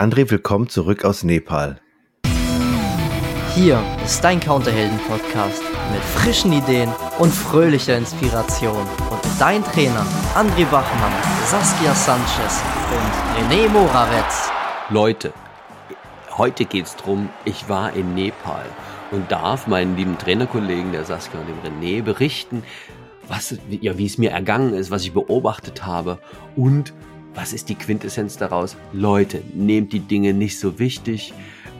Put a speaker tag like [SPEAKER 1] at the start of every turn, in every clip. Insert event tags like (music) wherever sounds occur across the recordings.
[SPEAKER 1] André, willkommen zurück aus Nepal.
[SPEAKER 2] Hier ist dein Counterhelden-Podcast mit frischen Ideen und fröhlicher Inspiration. Und dein Trainer André Bachmann, Saskia Sanchez und René Moravetz.
[SPEAKER 3] Leute, heute geht's drum, ich war in Nepal und darf meinen lieben Trainerkollegen, der Saskia und dem René, berichten, was, ja, wie es mir ergangen ist, was ich beobachtet habe und was ist die Quintessenz daraus? Leute, nehmt die Dinge nicht so wichtig,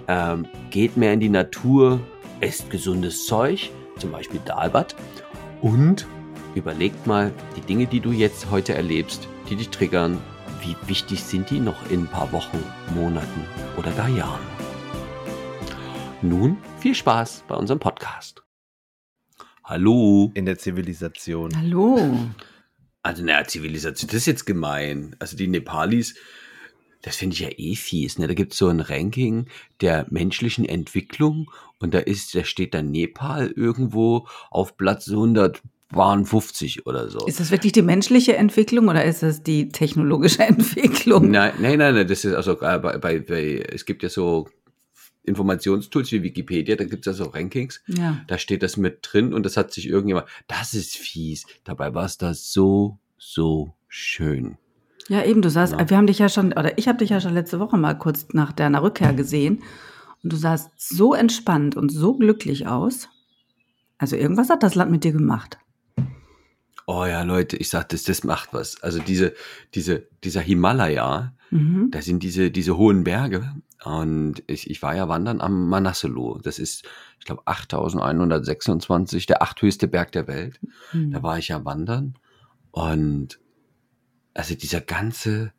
[SPEAKER 3] ähm, geht mehr in die Natur, esst gesundes Zeug, zum Beispiel Dalbad und überlegt mal die Dinge, die du jetzt heute erlebst, die dich triggern, wie wichtig sind die noch in ein paar Wochen, Monaten oder gar Jahren? Nun viel Spaß bei unserem Podcast. Hallo.
[SPEAKER 1] In der Zivilisation.
[SPEAKER 4] Hallo.
[SPEAKER 3] Also, naja, Zivilisation, das ist jetzt gemein. Also, die Nepalis, das finde ich ja eh fies. Ne? Da gibt es so ein Ranking der menschlichen Entwicklung und da ist, da steht dann Nepal irgendwo auf Platz 150 oder so.
[SPEAKER 4] Ist das wirklich die menschliche Entwicklung oder ist das die technologische (laughs) Entwicklung?
[SPEAKER 3] Nein, nein, nein, nein das ist also äh, bei, bei, bei, es gibt ja so Informationstools wie Wikipedia, da gibt es ja so Rankings,
[SPEAKER 4] Ja.
[SPEAKER 3] da steht das mit drin und das hat sich irgendjemand, das ist fies. Dabei war es da so, so schön.
[SPEAKER 4] Ja, eben, du sahst,
[SPEAKER 3] Ja.
[SPEAKER 4] wir haben dich ja schon, oder ich habe dich ja schon letzte Woche mal kurz nach deiner Rückkehr gesehen und du sahst so entspannt und so glücklich aus. Also irgendwas hat das Land mit dir gemacht.
[SPEAKER 3] Oh ja, Leute, ich sag das, das macht was. Also diese, diese, dieser Himalaya,
[SPEAKER 4] Mhm.
[SPEAKER 3] da sind diese, diese hohen Berge. Und ich, ich war ja wandern am Manaslu. Das ist, ich glaube, 8126, der achthöchste Berg der Welt.
[SPEAKER 4] Mhm.
[SPEAKER 3] Da war ich ja wandern. Und also dieser ganze,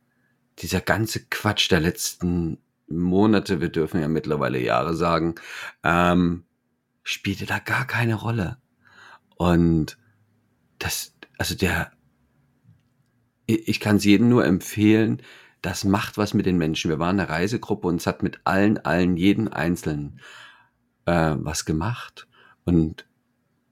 [SPEAKER 3] dieser ganze Quatsch der letzten Monate, wir dürfen ja mittlerweile Jahre sagen, ähm, spielte da gar keine Rolle. Und das, also der, ich kann es jedem nur empfehlen, das macht was mit den Menschen. Wir waren eine Reisegruppe und es hat mit allen, allen, jeden Einzelnen äh, was gemacht. Und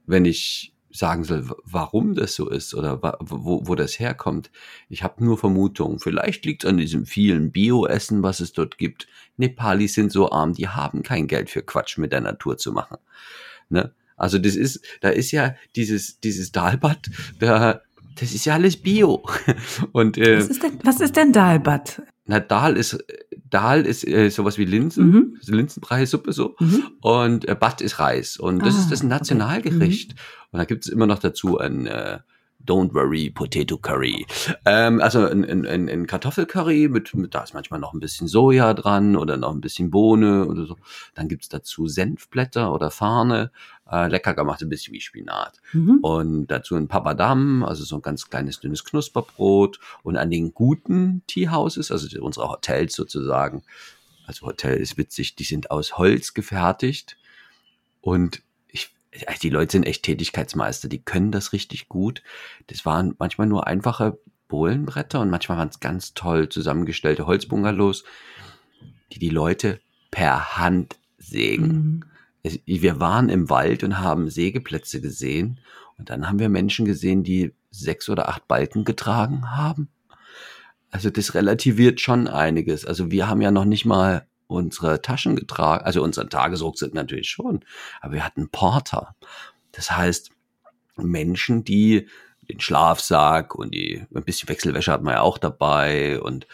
[SPEAKER 3] wenn ich sagen soll, warum das so ist oder wo, wo das herkommt, ich habe nur Vermutungen. Vielleicht liegt es an diesem vielen Bio-Essen, was es dort gibt. Nepalis sind so arm, die haben kein Geld für Quatsch mit der Natur zu machen. Ne? Also das ist, da ist ja dieses, dieses Dalbad, da, das ist ja alles Bio. (laughs) Und äh,
[SPEAKER 4] Was ist denn, was ist denn Dalbat?
[SPEAKER 3] na, Dal ist, Dal ist äh, sowas wie Linsen,
[SPEAKER 4] Mhm.
[SPEAKER 3] Linsenbrei-Suppe so.
[SPEAKER 4] Mhm.
[SPEAKER 3] Und äh, Bad ist Reis. Und das
[SPEAKER 4] Ah,
[SPEAKER 3] ist das
[SPEAKER 4] okay.
[SPEAKER 3] Nationalgericht. Und da gibt es immer noch dazu ein äh, Don't Worry Potato Curry. Ähm, also ein, ein, ein, Kartoffelcurry mit, mit, da ist manchmal noch ein bisschen Soja dran oder noch ein bisschen Bohne oder so. Dann gibt's dazu Senfblätter oder Farne. Äh, lecker gemacht, ein bisschen wie Spinat.
[SPEAKER 4] Mhm.
[SPEAKER 3] Und dazu ein Papadam, also so ein ganz kleines dünnes Knusperbrot. Und an den guten Teahouses, also unsere Hotels sozusagen, also Hotel ist witzig, die sind aus Holz gefertigt. Und die Leute sind echt Tätigkeitsmeister, die können das richtig gut. Das waren manchmal nur einfache Bohlenbretter und manchmal waren es ganz toll zusammengestellte Holzbungalows, die die Leute per Hand sägen.
[SPEAKER 4] Mhm.
[SPEAKER 3] Wir waren im Wald und haben Sägeplätze gesehen. Und dann haben wir Menschen gesehen, die sechs oder acht Balken getragen haben. Also das relativiert schon einiges. Also wir haben ja noch nicht mal unsere Taschen getragen, also unseren Tagesrucksack natürlich schon, aber wir hatten Porter. Das heißt, Menschen, die den Schlafsack und die, ein bisschen Wechselwäsche hat man ja auch dabei und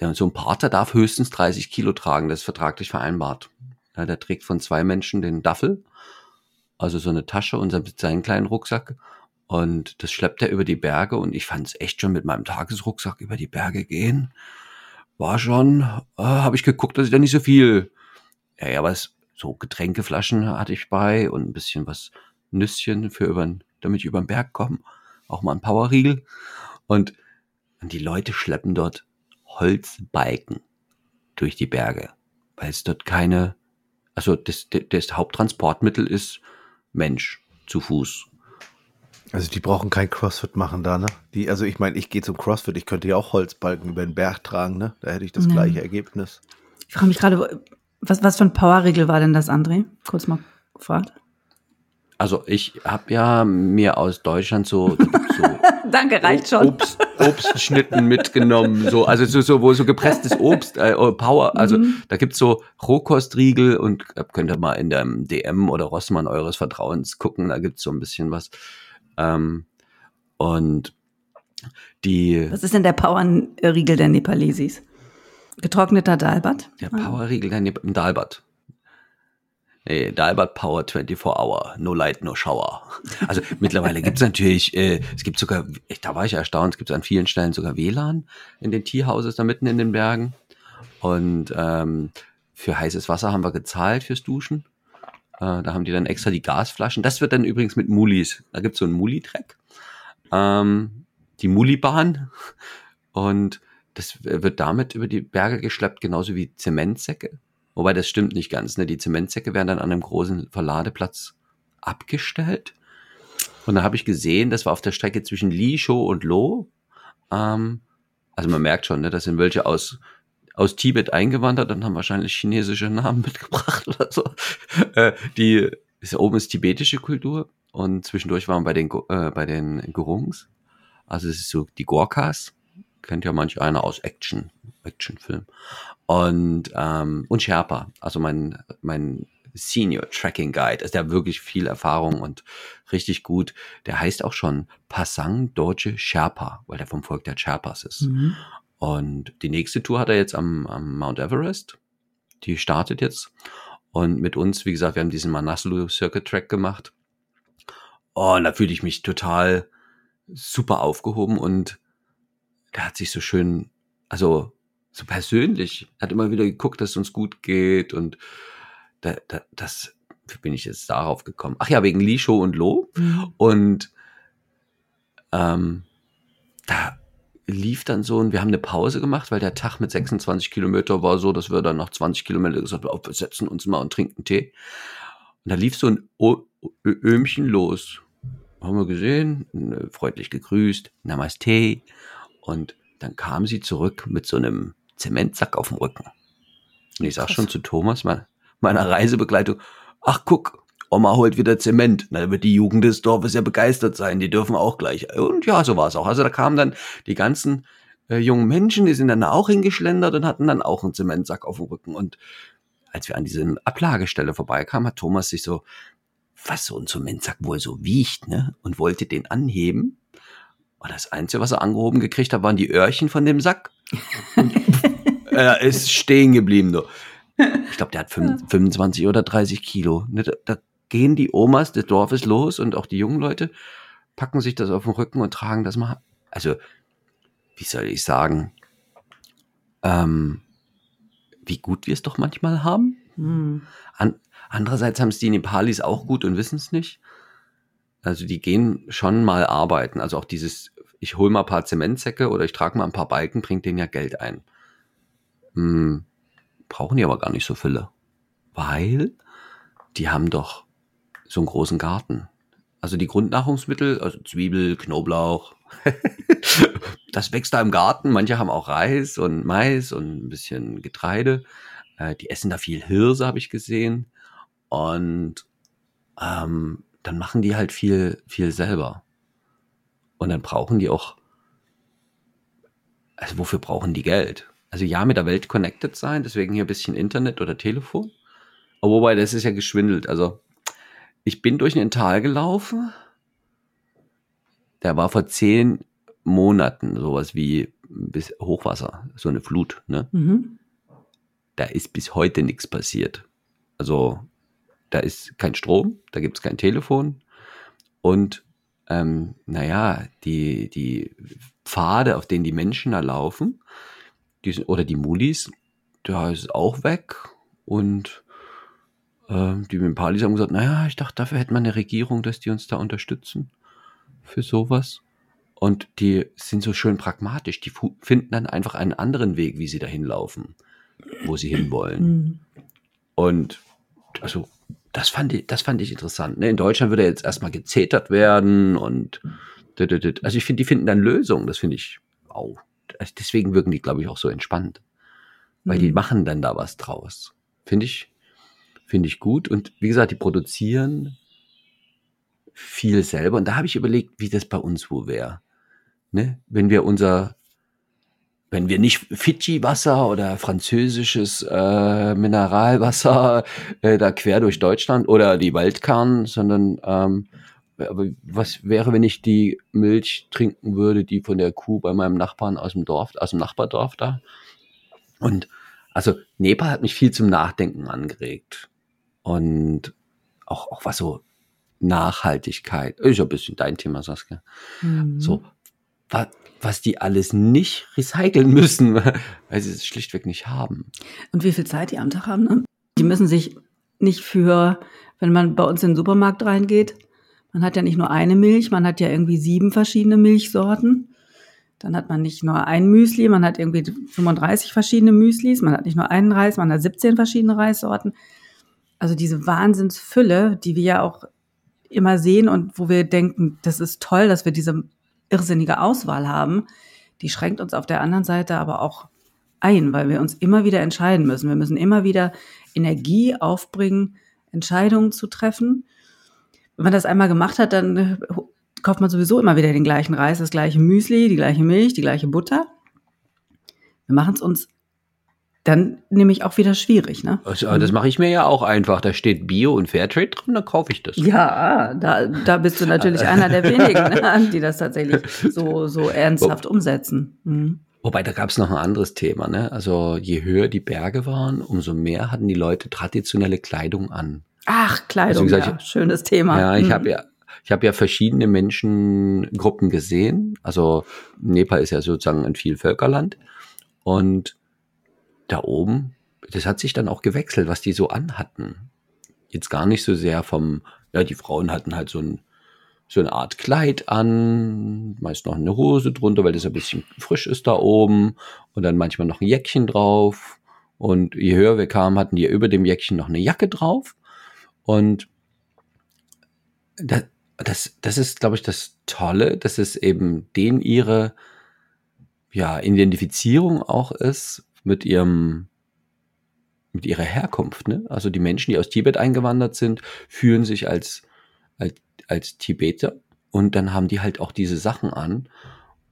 [SPEAKER 3] der, so ein Porter darf höchstens 30 Kilo tragen, das ist vertraglich vereinbart. Ja, der trägt von zwei Menschen den Daffel, also so eine Tasche und seinen kleinen Rucksack. Und das schleppt er über die Berge und ich fand es echt schon mit meinem Tagesrucksack über die Berge gehen. War schon, äh, habe ich geguckt, dass ich da nicht so viel, ja, ja, was, so Getränkeflaschen hatte ich bei und ein bisschen was Nüsschen für über, damit ich über den Berg komme. Auch mal ein Powerriegel. Und, und die Leute schleppen dort Holzbalken durch die Berge, weil es dort keine, also das, das Haupttransportmittel ist Mensch zu Fuß.
[SPEAKER 1] Also die brauchen kein Crossfit machen da, ne? Die, also ich meine, ich gehe zum Crossfit, ich könnte ja auch Holzbalken über den Berg tragen, ne? Da hätte ich das
[SPEAKER 4] Ja.
[SPEAKER 1] gleiche Ergebnis.
[SPEAKER 4] Ich frage mich gerade, was, was für ein Powerregel war denn das, André? Kurz mal gefragt.
[SPEAKER 3] Also ich habe ja mir aus Deutschland so, so (laughs)
[SPEAKER 4] Danke, reicht schon.
[SPEAKER 3] Obst, Obstschnitten mitgenommen, so also so, so wo so gepresstes Obst, äh, Power, also
[SPEAKER 4] Mhm.
[SPEAKER 3] da gibt's so Rohkostriegel und äh, könnt ihr mal in dem DM oder Rossmann eures Vertrauens gucken, da gibt's so ein bisschen was. Ähm, und die
[SPEAKER 4] Was ist denn der Powerriegel der Nepalesis? Getrockneter Dalbat?
[SPEAKER 3] Der Powerriegel der Nep- im Dalbad. Nee, Dalbad Power 24 Hour, no light, no shower. Also (laughs) mittlerweile gibt's natürlich, äh, es gibt sogar, ich, da war ich erstaunt, es gibt an vielen Stellen sogar WLAN in den Teehouses da mitten in den Bergen. Und ähm, für heißes Wasser haben wir gezahlt fürs Duschen. Äh, da haben die dann extra die Gasflaschen. Das wird dann übrigens mit Mulis. Da gibt's so einen Muli-Track. Ähm, die Mulibahn. (laughs) Und das wird damit über die Berge geschleppt, genauso wie Zementsäcke. Wobei das stimmt nicht ganz. Ne? Die Zementsäcke werden dann an einem großen Verladeplatz abgestellt. Und da habe ich gesehen, das war auf der Strecke zwischen Li, Shou und Lo. Ähm, also man merkt schon, ne, das sind welche aus, aus Tibet eingewandert und haben wahrscheinlich chinesische Namen (laughs) mitgebracht oder so. Äh, die ist, oben ist tibetische Kultur und zwischendurch waren bei den, äh, bei den Gurungs. Also es ist so die Gorkas. Kennt ja manch einer aus Action, Actionfilm. Und, ähm, und Sherpa, also mein, mein Senior Tracking Guide, ist der wirklich viel Erfahrung und richtig gut. Der heißt auch schon Pasang Deutsche Sherpa, weil der vom Volk der Sherpas ist.
[SPEAKER 4] Mhm.
[SPEAKER 3] Und die nächste Tour hat er jetzt am, am Mount Everest. Die startet jetzt. Und mit uns, wie gesagt, wir haben diesen Manaslu Circuit Track gemacht. Und da fühle ich mich total super aufgehoben und der hat sich so schön, also so persönlich, hat immer wieder geguckt, dass es uns gut geht und da, da, das bin ich jetzt darauf gekommen. Ach ja, wegen Li, Shou und Lo.
[SPEAKER 4] Mhm.
[SPEAKER 3] Und ähm, da lief dann so und wir haben eine Pause gemacht, weil der Tag mit 26 Kilometer war so, dass wir dann nach 20 Kilometer gesagt haben, oh, wir setzen uns mal und trinken Tee. Und da lief so ein o Ö Öhmchen los. Haben wir gesehen, äh, freundlich gegrüßt, Namaste. Und dann kam sie zurück mit so einem Zementsack auf dem Rücken. Und ich sag
[SPEAKER 4] Krass.
[SPEAKER 3] schon zu Thomas, mein, meiner Reisebegleitung, ach guck, Oma holt wieder Zement. Na, da wird die Jugend des Dorfes ja begeistert sein. Die dürfen auch gleich. Und ja, so war es auch. Also da kamen dann die ganzen äh, jungen Menschen, die sind dann da auch hingeschlendert und hatten dann auch einen Zementsack auf dem Rücken. Und als wir an diese Ablagestelle vorbeikamen, hat Thomas sich so, was so ein Zementsack wohl so wiegt, ne? Und wollte den anheben. Und das Einzige, was er angehoben gekriegt hat, waren die Öhrchen von dem Sack. Und (laughs) er ist stehen geblieben. Du. Ich glaube, der hat fünf- 25 oder 30 Kilo. Ne, Da, da gehen die Omas des Dorfes los und auch die jungen Leute packen sich das auf den Rücken und tragen das mal. Also, wie soll ich sagen, ähm, wie gut wir es doch manchmal haben.
[SPEAKER 4] Mhm.
[SPEAKER 3] An, andererseits haben es die Nepalis auch gut und wissen es nicht. Also die gehen schon mal arbeiten. Also auch dieses, ich hole mal ein paar Zementsäcke oder ich trage mal ein paar Balken, bringt denen ja Geld ein. Hm, brauchen die aber gar nicht so viele. Weil die haben doch so einen großen Garten. Also die Grundnahrungsmittel, also Zwiebel, Knoblauch, (laughs) das wächst da im Garten. Manche haben auch Reis und Mais und ein bisschen Getreide. Äh, die essen da viel Hirse, habe ich gesehen. Und ähm, dann machen die halt viel, viel selber. Und dann brauchen die auch, also wofür brauchen die Geld? Also ja, mit der Welt connected sein, deswegen hier ein bisschen Internet oder Telefon. Aber wobei, das ist ja geschwindelt. Also ich bin durch ein Tal gelaufen. Der war vor zehn Monaten sowas wie bis Hochwasser, so eine Flut. Ne?
[SPEAKER 4] Mhm.
[SPEAKER 3] Da ist bis heute nichts passiert. Also da ist kein Strom, da gibt es kein Telefon und ähm, naja, die, die Pfade, auf denen die Menschen da laufen, die sind, oder die Mulis, da ist es auch weg und die Mempalis haben gesagt, naja, ich dachte, dafür hätte man eine Regierung, dass die uns da unterstützen für sowas. Und die sind so schön pragmatisch. Die finden dann einfach einen anderen Weg, wie sie dahin laufen, wo sie hinwollen.
[SPEAKER 4] Mhm.
[SPEAKER 3] Und also, das fand ich, das fand ich interessant. Ne? In Deutschland würde jetzt erstmal gezetert werden und also ich finde, die finden dann Lösungen. Das finde ich, wow. Also Deswegen wirken die, glaube ich, auch so entspannt. Weil die
[SPEAKER 4] Mhm.
[SPEAKER 3] machen dann da was draus. Finde ich, finde ich gut. Und wie gesagt, die produzieren viel selber. Und da habe ich überlegt, wie das bei uns wo wäre. Ne? Wenn wir unser, wenn wir nicht Fidschi-Wasser oder französisches äh, Mineralwasser äh, da quer durch Deutschland oder die Waldkern, sondern ähm, aber was wäre, wenn ich die Milch trinken würde, die von der Kuh bei meinem Nachbarn aus dem Dorf, aus dem Nachbardorf da? Und also Nepal hat mich viel zum Nachdenken angeregt. Und auch, auch was so Nachhaltigkeit, ist ja ein bisschen dein Thema, Saskia. Mhm. So, was, was die alles nicht recyceln müssen, (laughs) weil sie es schlichtweg nicht haben.
[SPEAKER 4] Und wie viel Zeit die am Tag haben, ne? Die müssen sich nicht für, wenn man bei uns in den Supermarkt reingeht, man hat ja nicht nur eine Milch, man hat ja irgendwie sieben verschiedene Milchsorten. Dann hat man nicht nur ein Müsli, man hat irgendwie 35 verschiedene Müslis, man hat nicht nur einen Reis, man hat 17 verschiedene Reissorten. Also diese Wahnsinnsfülle, die wir ja auch immer sehen und wo wir denken, das ist toll, dass wir diese irrsinnige Auswahl haben, die schränkt uns auf der anderen Seite aber auch ein, weil wir uns immer wieder entscheiden müssen. Wir müssen immer wieder Energie aufbringen, Entscheidungen zu treffen. Wenn man das einmal gemacht hat, dann kauft man sowieso immer wieder den gleichen Reis, das gleiche Müsli, die gleiche Milch, die gleiche Butter. Wir machen es uns dann nämlich auch wieder schwierig. Ne?
[SPEAKER 3] Also, das mache ich mir ja auch einfach. Da steht Bio und Fairtrade drin, dann kaufe ich das.
[SPEAKER 4] Ja, da, da bist du natürlich (laughs) einer der wenigen, ne, die das tatsächlich so, so ernsthaft Wo, umsetzen. Mhm.
[SPEAKER 3] Wobei, da gab es noch ein anderes Thema. Ne? Also je höher die Berge waren, umso mehr hatten die Leute traditionelle Kleidung an.
[SPEAKER 4] Ach, Kleidung, also, gesagt, ja, schönes Thema.
[SPEAKER 3] Ja, ich mhm. habe ja ich habe ja verschiedene Menschengruppen gesehen. Also Nepal ist ja sozusagen ein Vielvölkerland. Und da oben, das hat sich dann auch gewechselt, was die so anhatten. Jetzt gar nicht so sehr vom, ja, die Frauen hatten halt so ein, so eine Art Kleid an, meist noch eine Hose drunter, weil das ein bisschen frisch ist da oben und dann manchmal noch ein Jäckchen drauf. Und je höher wir kamen, hatten die über dem Jäckchen noch eine Jacke drauf. Und das, das, das ist, glaube ich, das Tolle, dass es eben denen ihre ja, Identifizierung auch ist mit ihrem mit ihrer Herkunft. Ne? Also die Menschen, die aus Tibet eingewandert sind, fühlen sich als, als, als Tibeter und dann haben die halt auch diese Sachen an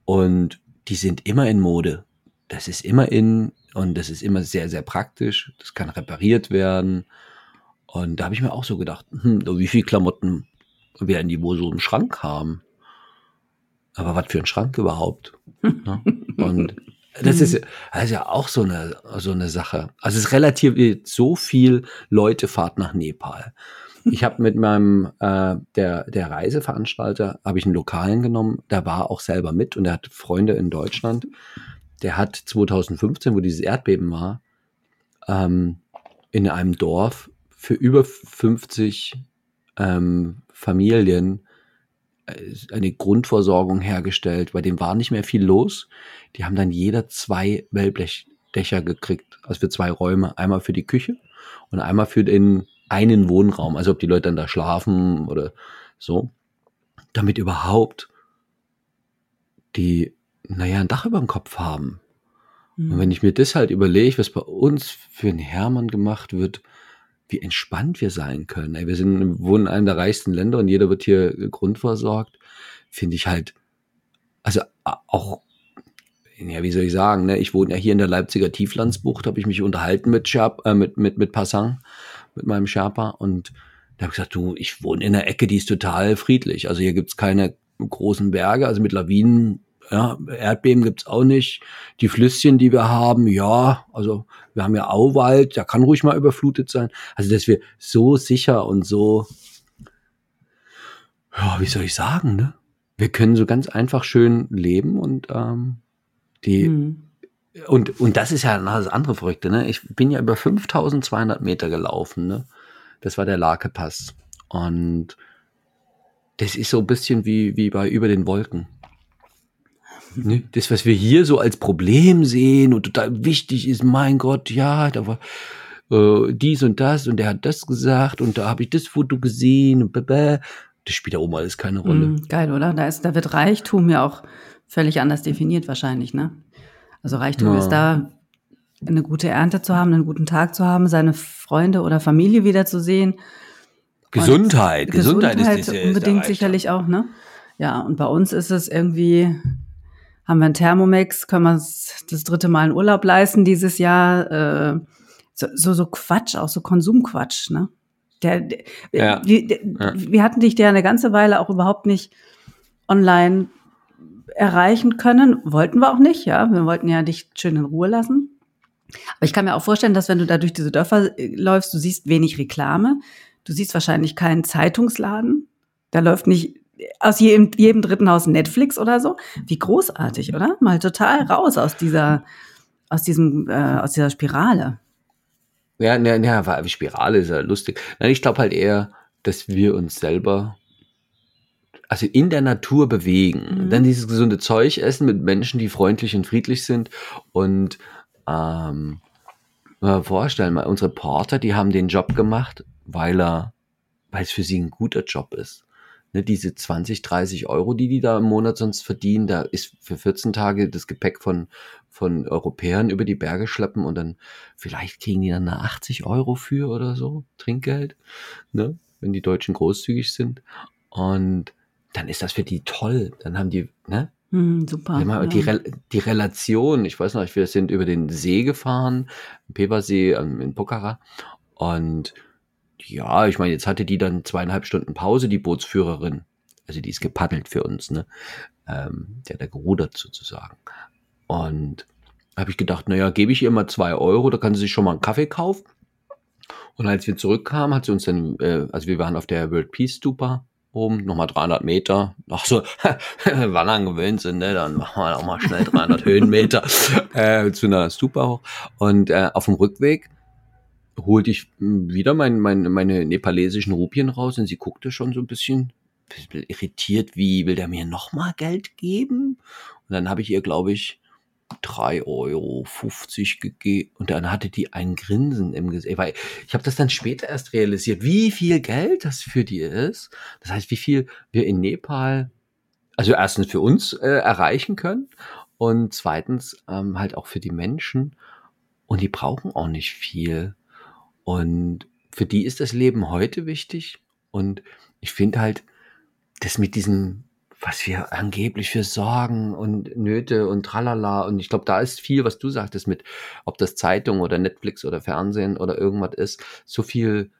[SPEAKER 3] und die sind immer in Mode. Das ist immer in und das ist immer sehr, sehr praktisch. Das kann repariert werden. Und da habe ich mir auch so gedacht, hm, wie viel Klamotten werden die wohl so im Schrank haben? Aber was für ein Schrank überhaupt? ne? (laughs) Und das ist, das ist ja auch so eine, so eine Sache. Also es ist relativ so viel Leute fahrt nach Nepal. Ich habe mit meinem äh, der der Reiseveranstalter habe ich einen Lokalen genommen, der war auch selber mit und er hat Freunde in Deutschland. Der hat 2015, wo dieses Erdbeben war, ähm, in einem Dorf für über 50 ähm, Familien eine Grundversorgung hergestellt, bei dem war nicht mehr viel los. Die haben dann jeder zwei Wellblechdächer gekriegt, also für zwei Räume, einmal für die Küche und einmal für den einen Wohnraum, also ob die Leute dann da schlafen oder so, damit überhaupt die, naja, ein Dach über dem Kopf haben. Mhm. Und wenn ich mir das halt überlege, was bei uns für einen Hermann gemacht wird, wie entspannt wir sein können. Ey, wir sind, wohnen in einem der reichsten Länder und jeder wird hier grundversorgt. Finde ich halt, also auch, ja, wie soll ich sagen, ne? Ich wohne ja hier in der Leipziger Tieflandsbucht, habe ich mich unterhalten mit Sherp, äh, mit, mit, mit Passang, mit meinem Sherpa und da habe ich gesagt, du, ich wohne in einer Ecke, die ist total friedlich. Also hier gibt's keine großen Berge, also mit Lawinen ja, Erdbeben gibt's auch nicht. Die Flüsschen, die wir haben, ja, also wir haben ja Auwald, der kann ruhig mal überflutet sein. Also, dass wir so sicher und so, ja, wie soll ich sagen, ne? Wir können so ganz einfach schön leben und ähm, die mhm. und und das ist ja das andere Verrückte, ne? Ich bin ja über 5200 Meter gelaufen, ne? Das war der Lake-Pass und das ist so ein bisschen wie wie bei über den Wolken. Ne? Das, was wir hier so als Problem sehen und total wichtig ist, mein Gott, ja, da war äh, dies und das und der hat das gesagt und da habe ich das Foto gesehen und bäh, das spielt da oben alles keine Rolle. Mm,
[SPEAKER 4] geil, oder? Da, ist, da wird Reichtum ja auch völlig anders definiert wahrscheinlich, ne? Also Reichtum ja. ist da, eine gute Ernte zu haben, einen guten Tag zu haben, seine Freunde oder Familie wiederzusehen.
[SPEAKER 3] Gesundheit,
[SPEAKER 4] Und
[SPEAKER 3] Gesundheit,
[SPEAKER 4] Gesundheit
[SPEAKER 3] ist, ist,
[SPEAKER 4] unbedingt sicherlich auch, ne? Ja, und bei uns ist es irgendwie, haben wir einen Thermomix, können wir uns das dritte Mal einen Urlaub leisten dieses Jahr. Äh, so, so, so Quatsch, auch so Konsumquatsch, ne? Der, der,
[SPEAKER 3] Ja.
[SPEAKER 4] wir, der,
[SPEAKER 3] Ja.
[SPEAKER 4] wir hatten dich ja eine ganze Weile auch überhaupt nicht online erreichen können. Wollten wir auch nicht, ja. Wir wollten ja dich schön in Ruhe lassen. Aber ich kann mir auch vorstellen, dass wenn du da durch diese Dörfer äh, läufst, du siehst wenig Reklame. Du siehst wahrscheinlich keinen Zeitungsladen. Da läuft nicht aus jedem, jedem dritten Haus Netflix oder so. Wie großartig, oder? Mal total raus aus dieser, aus diesem, äh, aus dieser Spirale.
[SPEAKER 3] Ja, ne, war- Spirale ist ja lustig. Nein, ich glaube halt eher, dass wir uns selber also in der Natur bewegen.
[SPEAKER 4] Mhm.
[SPEAKER 3] Dann dieses gesunde Zeug essen mit Menschen, die freundlich und friedlich sind. Und ähm, mal vorstellen, mal unsere Porter, die haben den Job gemacht, weil er, weil es für sie ein guter Job ist. Ne, diese 20, 30 Euro, die die da im Monat sonst verdienen, da ist für 14 Tage das Gepäck von, von Europäern über die Berge schleppen und dann vielleicht kriegen die dann eine 80 Euro für oder so, Trinkgeld, ne, wenn die Deutschen großzügig sind. Und dann ist das für die toll. Dann haben die, ne,
[SPEAKER 4] Hm, super.
[SPEAKER 3] Immer
[SPEAKER 4] ja.
[SPEAKER 3] die, Rel die Relation, ich weiß noch, wir sind über den See gefahren, Pebersee ähm, in Pokhara. Und ja, ich meine, jetzt hatte die dann zweieinhalb Stunden Pause, die Bootsführerin. Also die ist gepaddelt für uns, ne? Ähm, der hat da gerudert sozusagen. Und habe ich gedacht, naja, gebe ich ihr mal zwei Euro, da kann sie sich schon mal einen Kaffee kaufen. Und als wir zurückkamen, hat sie uns dann, äh, also wir waren auf der World Peace Stupa oben, nochmal 300 Meter. Ach so, (laughs) Wandern gewöhnt sind, ne? dann machen wir auch mal schnell 300 Höhenmeter (laughs) äh, zu einer Stupa hoch. Und äh, auf dem Rückweg holte ich mh, wieder mein, mein, meine nepalesischen Rupien raus und sie guckte schon so ein bisschen, bisschen irritiert, wie will der mir nochmal Geld geben? Und dann habe ich ihr, glaube ich, 3,50 Euro gegeben und dann hatte die ein Grinsen im Gesicht. Weil ich habe das dann später erst realisiert, wie viel Geld das für die ist. Das heißt, wie viel wir in Nepal, also erstens für uns äh, erreichen können und zweitens ähm, halt auch für die Menschen. Und die brauchen auch nicht viel. Und für die ist das Leben heute wichtig. Und ich finde halt, das mit diesen was wir angeblich für Sorgen und Nöte und tralala. Und ich glaube, da ist viel, was du sagtest mit, ob das Zeitung oder Netflix oder Fernsehen oder irgendwas ist, so viel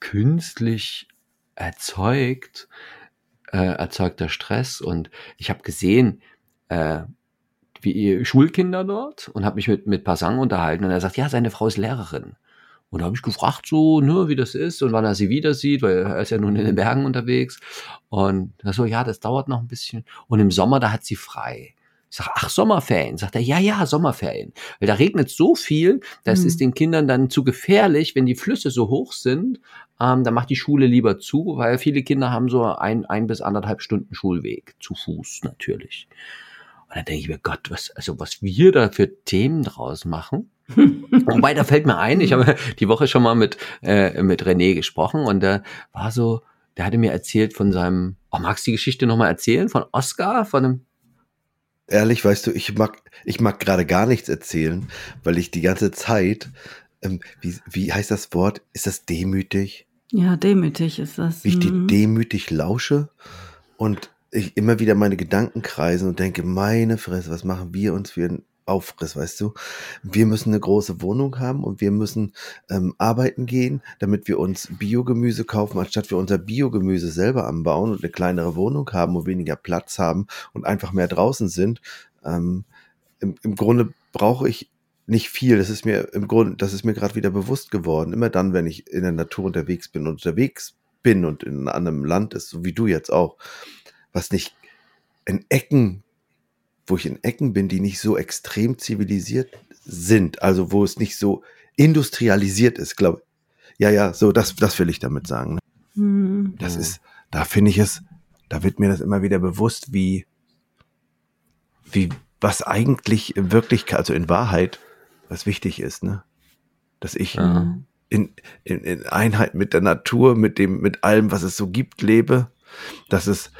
[SPEAKER 3] künstlich erzeugt, äh, erzeugter Stress. Und ich habe gesehen, äh, wie Schulkinder dort und habe mich mit, mit Passang unterhalten und er sagt, ja, seine Frau ist Lehrerin. Und da habe ich gefragt, so, ne, wie das ist und wann er sie wieder sieht, weil er ist ja nun in den Bergen unterwegs. Und er so, ja, das dauert noch ein bisschen. Und im Sommer, da hat sie frei. Ich sage, ach, Sommerferien. Sagt er, ja, ja, Sommerferien. Weil da regnet so viel, das
[SPEAKER 4] Mhm.
[SPEAKER 3] ist den Kindern dann zu gefährlich, wenn die Flüsse so hoch sind. Ähm, dann macht die Schule lieber zu, weil viele Kinder haben so ein, ein bis anderthalb Stunden Schulweg. Zu Fuß natürlich. Und dann denke ich mir, Gott, was, also was wir da für Themen draus machen. Wobei, da fällt mir ein, ich habe die Woche schon mal mit, äh, mit René gesprochen und der war so, der hatte mir erzählt von seinem, oh, magst du die Geschichte nochmal erzählen? Von Oscar, von einem,
[SPEAKER 1] Ehrlich, weißt du, ich mag, ich mag gerade gar nichts erzählen, weil ich die ganze Zeit, ähm, wie, wie heißt das Wort? Ist das demütig?
[SPEAKER 4] Ja, demütig ist das.
[SPEAKER 1] Wie ich die
[SPEAKER 4] Mhm.
[SPEAKER 1] demütig lausche und ich immer wieder meine Gedanken kreisen und denke, meine Fresse, was machen wir uns für einen Aufriss, weißt du? Wir müssen eine große Wohnung haben und wir müssen ähm, arbeiten gehen, damit wir uns Biogemüse kaufen, anstatt wir unser Biogemüse selber anbauen und eine kleinere Wohnung haben und weniger Platz haben und einfach mehr draußen sind. Ähm, im, Im Grunde brauche ich nicht viel. Das ist mir im Grunde, das ist mir gerade wieder bewusst geworden. Immer dann, wenn ich in der Natur unterwegs bin und unterwegs bin und in einem Land ist, so wie du jetzt auch, was nicht in Ecken, wo ich in Ecken bin, die nicht so extrem zivilisiert sind, also wo es nicht so industrialisiert ist, glaube Ja, ja, so, das, das will ich damit sagen. ne?
[SPEAKER 4] Mhm.
[SPEAKER 1] Das ist, da finde ich es, da wird mir das immer wieder bewusst, wie, wie, was eigentlich in Wirklichkeit, also in Wahrheit, was wichtig ist, ne? Dass ich in, in, in Einheit mit der Natur, mit dem, mit allem, was es so gibt, lebe, dass es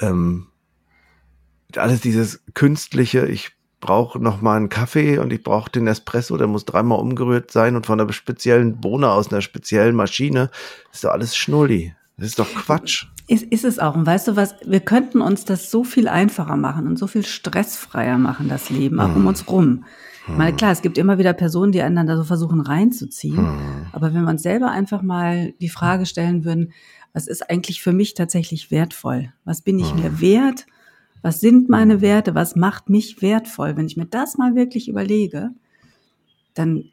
[SPEAKER 1] ähm, alles dieses künstliche, ich brauche noch mal einen Kaffee und ich brauche den Espresso, der muss dreimal umgerührt sein und von einer speziellen Bohne aus einer speziellen Maschine. ist doch alles Schnulli. Das ist doch Quatsch.
[SPEAKER 4] Ist, ist es auch. Und weißt du was, wir könnten uns das so viel einfacher machen und so viel stressfreier machen, das Leben, auch um
[SPEAKER 1] Hm.
[SPEAKER 4] uns rum. Ich meine, klar, es gibt immer wieder Personen, die da so versuchen reinzuziehen.
[SPEAKER 1] Hm.
[SPEAKER 4] Aber wenn wir uns selber einfach mal die Frage stellen würden, was ist eigentlich für mich tatsächlich wertvoll? Was bin ich mir wert? Was sind meine Werte? Was macht mich wertvoll? Wenn ich mir das mal wirklich überlege, dann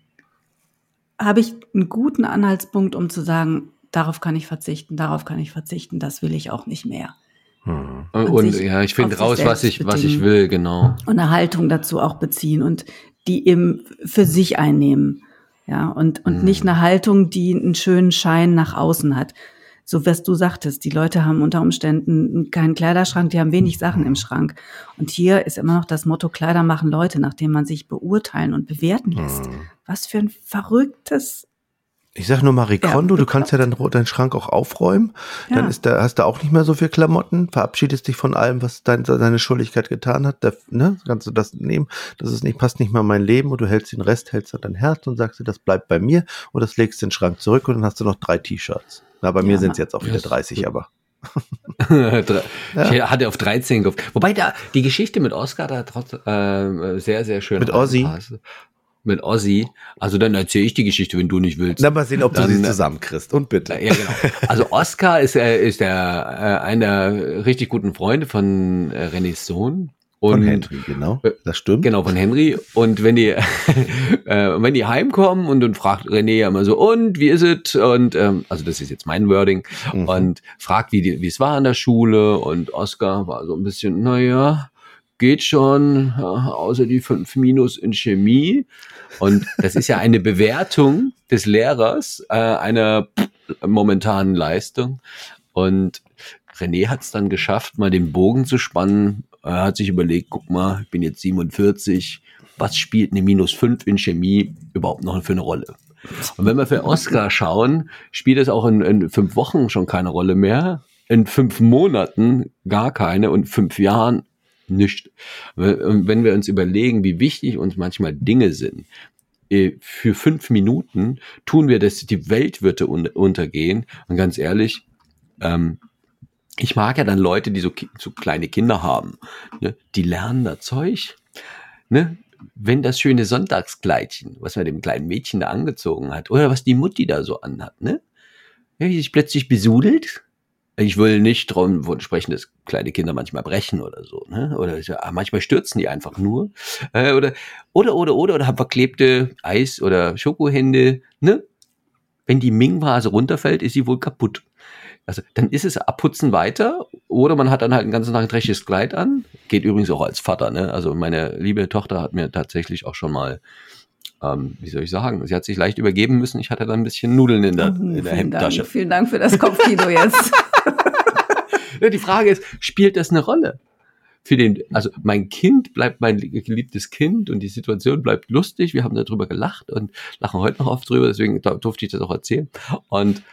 [SPEAKER 4] habe ich einen guten Anhaltspunkt, um zu sagen, darauf kann ich verzichten, darauf kann ich verzichten, das will ich auch nicht mehr.
[SPEAKER 1] Hm.
[SPEAKER 3] Und, ja, ich finde raus, was ich, was ich will, genau.
[SPEAKER 4] Und eine Haltung dazu auch beziehen und die eben für sich einnehmen. Ja, und, und nicht eine Haltung, die einen schönen Schein nach außen hat. So was du sagtest, die Leute haben unter Umständen keinen Kleiderschrank, die haben wenig Sachen im Schrank. Und hier ist immer noch das Motto, Kleider machen Leute, nachdem man sich beurteilen und bewerten lässt. Was für ein verrücktes
[SPEAKER 1] Ich sag nur Marie
[SPEAKER 4] Ja,
[SPEAKER 1] Kondo, du kannst ja dann deinen Schrank auch aufräumen. Dann
[SPEAKER 4] Ja.
[SPEAKER 1] ist da, hast du auch nicht mehr so viel Klamotten, verabschiedest dich von allem, was dein, deine Schuldigkeit getan hat. Da, ne, kannst du das nehmen. Das ist nicht, passt nicht mehr in mein Leben und du hältst den Rest, hältst an dein Herz und sagst dir, das bleibt bei mir und das legst in den Schrank zurück und dann hast du noch drei T-Shirts. Na, bei mir
[SPEAKER 4] Ja,
[SPEAKER 1] sind es jetzt auch wieder
[SPEAKER 3] das-
[SPEAKER 1] 30, aber. (laughs)
[SPEAKER 3] Ich hatte auf 13 gehofft. Wobei da die Geschichte mit Oscar da trotz äh, sehr, sehr schön
[SPEAKER 1] Mit Ozzy?
[SPEAKER 3] Mit Ozzy. Also dann erzähle ich die Geschichte, wenn du nicht willst.
[SPEAKER 1] Na, mal sehen, ob du
[SPEAKER 3] Dann,
[SPEAKER 1] sie
[SPEAKER 3] äh,
[SPEAKER 1] zusammenkriegst. Und bitte.
[SPEAKER 3] Ja, genau. Also Oscar ist, äh, ist der, äh, einer der richtig guten Freunde von äh, Renés Sohn. Und
[SPEAKER 1] Von Henry, genau.
[SPEAKER 3] Äh,
[SPEAKER 1] Das stimmt.
[SPEAKER 3] Genau, von Henry. Und wenn die, (laughs) äh, wenn die heimkommen und dann fragt René ja immer so, und wie ist es? Und ähm, also das ist jetzt mein Wording.
[SPEAKER 1] Mhm.
[SPEAKER 3] Und fragt, wie, die, wie es war an der Schule. Und Oscar war so ein bisschen, naja, geht schon, außer die fünf Minus in Chemie. Und das ist ja eine Bewertung des Lehrers äh, einer momentanen Leistung. Und René hat es dann geschafft, mal den Bogen zu spannen. Er hat sich überlegt, guck mal, ich bin jetzt 47, was spielt eine minus 5 in Chemie überhaupt noch für eine Rolle? Und wenn wir für Oscar schauen, spielt es auch in, in fünf Wochen schon keine Rolle mehr, in fünf Monaten gar keine und fünf Jahren nicht. Und wenn wir uns überlegen, wie wichtig uns manchmal Dinge sind, äh, für fünf Minuten tun wir das, die Welt würde un untergehen. Und ganz ehrlich, ähm, ich mag ja dann Leute, die so, so kleine Kinder haben. Ne? Die lernen da Zeug. Ne? Wenn das schöne Sonntagskleidchen, was man dem kleinen Mädchen da angezogen hat, oder was die Mutti da so anhat, ne? Ja, sich plötzlich besudelt. Ich will nicht darum sprechen, dass kleine Kinder manchmal brechen oder so, ne? Oder so, ah, manchmal stürzen die einfach nur. Äh, oder, oder, oder, oder, oder haben verklebte Eis- oder Schokohände, ne? Wenn die Ming-Vase runterfällt, ist sie wohl kaputt. Also dann ist es abputzen weiter oder man hat dann halt den ganzen Tag ein dreckiges Kleid an. Geht übrigens auch als Vater. Ne? Also meine liebe Tochter hat mir tatsächlich auch schon mal, ähm, wie soll ich sagen, sie hat sich leicht übergeben müssen. Ich hatte dann ein bisschen Nudeln in der,
[SPEAKER 4] Oh,
[SPEAKER 3] in der
[SPEAKER 4] vielen,
[SPEAKER 3] Hemdtasche.
[SPEAKER 4] Dank, vielen Dank für das Kopfkino jetzt. (laughs)
[SPEAKER 3] Die Frage ist, spielt das eine Rolle? Für den, also mein Kind bleibt mein geliebtes Kind und die Situation bleibt lustig. Wir haben darüber gelacht und lachen heute noch oft drüber, deswegen durfte ich das auch erzählen. Und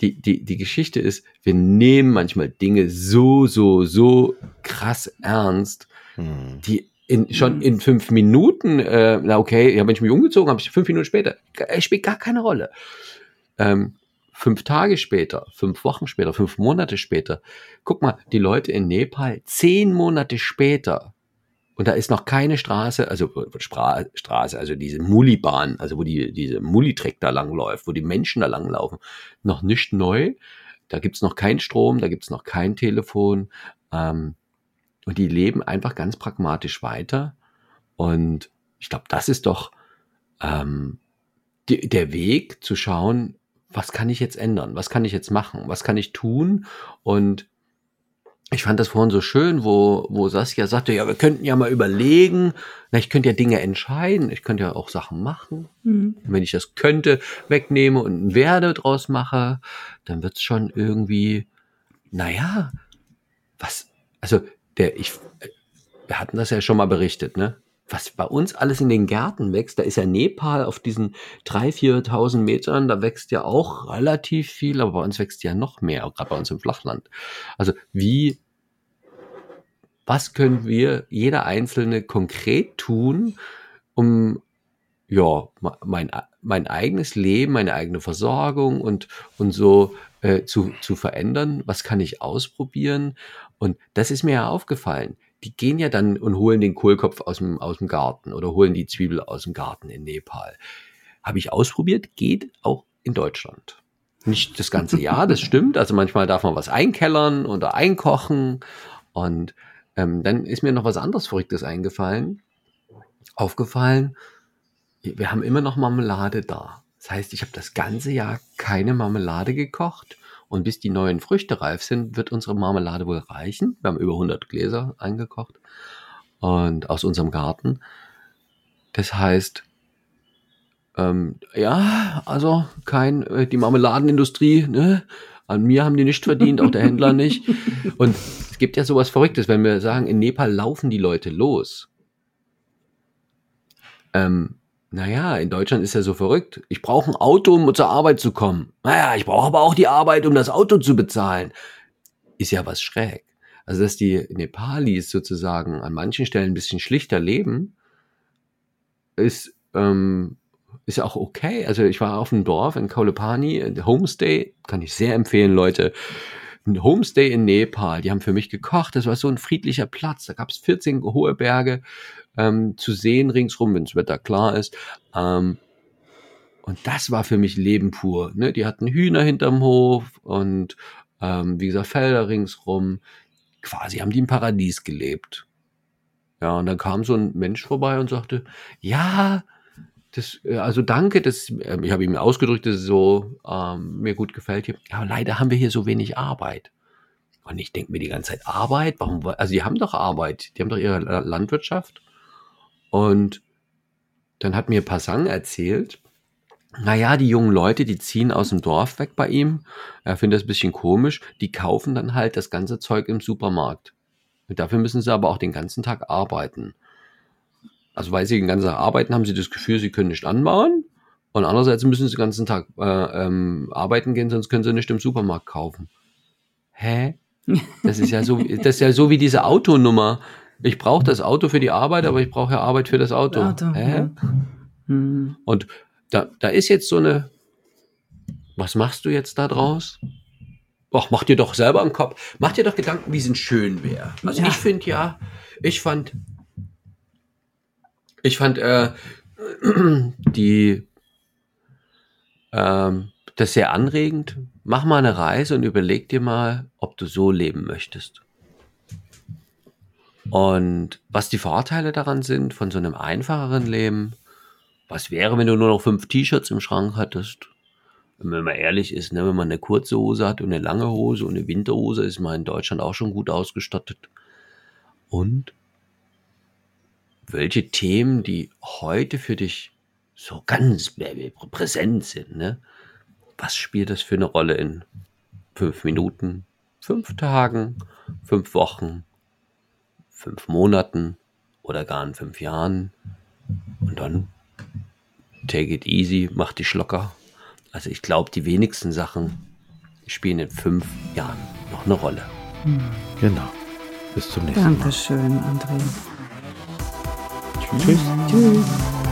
[SPEAKER 3] die, die, die Geschichte ist, wir nehmen manchmal Dinge so, so, so krass ernst,
[SPEAKER 1] Hm.
[SPEAKER 3] die in, schon in fünf Minuten, äh, na okay, ja, wenn ich mich umgezogen habe, ich fünf Minuten später, äh, spielt gar keine Rolle. Ähm, fünf Tage später, fünf Wochen später, fünf Monate später, guck mal, die Leute in Nepal, zehn Monate später, und da ist noch keine Straße, also Stra Straße, also diese Mulibahn, also wo die, diese Mulitreck da langläuft, wo die Menschen da langlaufen, noch nicht neu. Da gibt's noch keinen Strom, da gibt's noch kein Telefon. Ähm, und die leben einfach ganz pragmatisch weiter. Und ich glaube, das ist doch ähm, die, der Weg zu schauen, was kann ich jetzt ändern? Was kann ich jetzt machen? Was kann ich tun? Und ich fand das vorhin so schön, wo, wo Saskia sagte, ja, wir könnten ja mal überlegen, na, ich könnte ja Dinge entscheiden, ich könnte ja auch Sachen machen.
[SPEAKER 4] Mhm.
[SPEAKER 3] Und wenn ich das könnte, wegnehme und ein Werde draus mache, dann wird's schon irgendwie, naja, was, also der, ich, wir hatten das ja schon mal berichtet, ne? Was bei uns alles in den Gärten wächst, da ist ja Nepal auf diesen 3.000, 4.000 Metern, da wächst ja auch relativ viel, aber bei uns wächst ja noch mehr, gerade bei uns im Flachland. Also wie, was können wir, jeder Einzelne, konkret tun, um ja, mein, mein eigenes Leben, meine eigene Versorgung und, und so äh, zu, zu verändern. Was kann ich ausprobieren? Und das ist mir ja aufgefallen. Die gehen ja dann und holen den Kohlkopf aus dem, aus dem Garten oder holen die Zwiebel aus dem Garten in Nepal. Habe ich ausprobiert, geht auch in Deutschland. Nicht das ganze (laughs) Jahr, das stimmt. Also manchmal darf man was einkellern oder einkochen. Und ähm, dann ist mir noch was anderes Verrücktes eingefallen, aufgefallen wir haben immer noch Marmelade da. Das heißt, ich habe das ganze Jahr keine Marmelade gekocht und bis die neuen Früchte reif sind, wird unsere Marmelade wohl reichen. Wir haben über 100 Gläser eingekocht und aus unserem Garten. Das heißt, ähm, ja, also kein, äh, die Marmeladenindustrie, ne? An mir haben die nicht verdient, auch der Händler (laughs) nicht. Und es gibt ja sowas Verrücktes, wenn wir sagen, in Nepal laufen die Leute los. Ähm, naja, in Deutschland ist ja so verrückt. Ich brauche ein Auto, um zur Arbeit zu kommen. Naja, ich brauche aber auch die Arbeit, um das Auto zu bezahlen. Ist ja was schräg. Also, dass die Nepalis sozusagen an manchen Stellen ein bisschen schlichter leben, ist, ähm, ist auch okay. Also, ich war auf einem Dorf in Kaulepani, Homestay, kann ich sehr empfehlen, Leute. Homestay in Nepal, die haben für mich gekocht. Das war so ein friedlicher Platz. Da gab es 14 hohe Berge ähm, zu sehen ringsrum, wenn das Wetter klar ist. Ähm, und das war für mich Leben pur. Ne? Die hatten Hühner hinterm Hof und ähm, wie gesagt Felder ringsrum. Quasi haben die im Paradies gelebt. Ja, und dann kam so ein Mensch vorbei und sagte, ja, das, äh, also danke, das, ähm, ich habe ihm ausgedrückt, dass es so ähm, mir gut gefällt hier. Ja, leider haben wir hier so wenig Arbeit. Und ich denke mir die ganze Zeit, Arbeit? Warum? Also die haben doch Arbeit, die haben doch ihre Landwirtschaft. Und dann hat mir Passang erzählt, naja, die jungen Leute, die ziehen aus dem Dorf weg bei ihm. Er findet das ein bisschen komisch. Die kaufen dann halt das ganze Zeug im Supermarkt. Und dafür müssen sie aber auch den ganzen Tag arbeiten. Also weil sie den ganzen Tag arbeiten, haben sie das Gefühl, sie können nicht anbauen. Und andererseits müssen sie den ganzen Tag äh, ähm, arbeiten gehen, sonst können sie nicht im Supermarkt kaufen. Hä? Das ist ja so, das ist ja so wie diese Autonummer ich brauche das Auto für die Arbeit, aber ich brauche ja Arbeit für das Auto. Auto Hä? Ja. Und da, da ist jetzt so eine, was machst du jetzt da draus? Ach, mach dir doch selber einen Kopf. Mach dir doch Gedanken, wie es schön wäre. Also ja. ich finde ja, ich fand, ich fand äh, (clears throat) die ähm, das sehr anregend. Mach mal eine Reise und überleg dir mal, ob du so leben möchtest. Und was die Vorteile daran sind, von so einem einfacheren Leben, was wäre, wenn du nur noch fünf T-Shirts im Schrank hattest? Wenn man ehrlich ist, ne, wenn man eine kurze Hose hat und eine lange Hose und eine Winterhose, ist man in Deutschland auch schon gut ausgestattet. Und welche Themen, die heute für dich so ganz präsent sind, ne? Was spielt das für eine Rolle in fünf Minuten, fünf Tagen, fünf Wochen, fünf Monaten oder gar in fünf Jahren. Und dann take it easy, mach dich locker. Also ich glaube, die wenigsten Sachen spielen in fünf Jahren noch eine Rolle.
[SPEAKER 1] Genau. Bis zum nächsten
[SPEAKER 4] Dankeschön,
[SPEAKER 1] Mal.
[SPEAKER 4] Dankeschön, André.
[SPEAKER 1] Tschüss. Tschüss.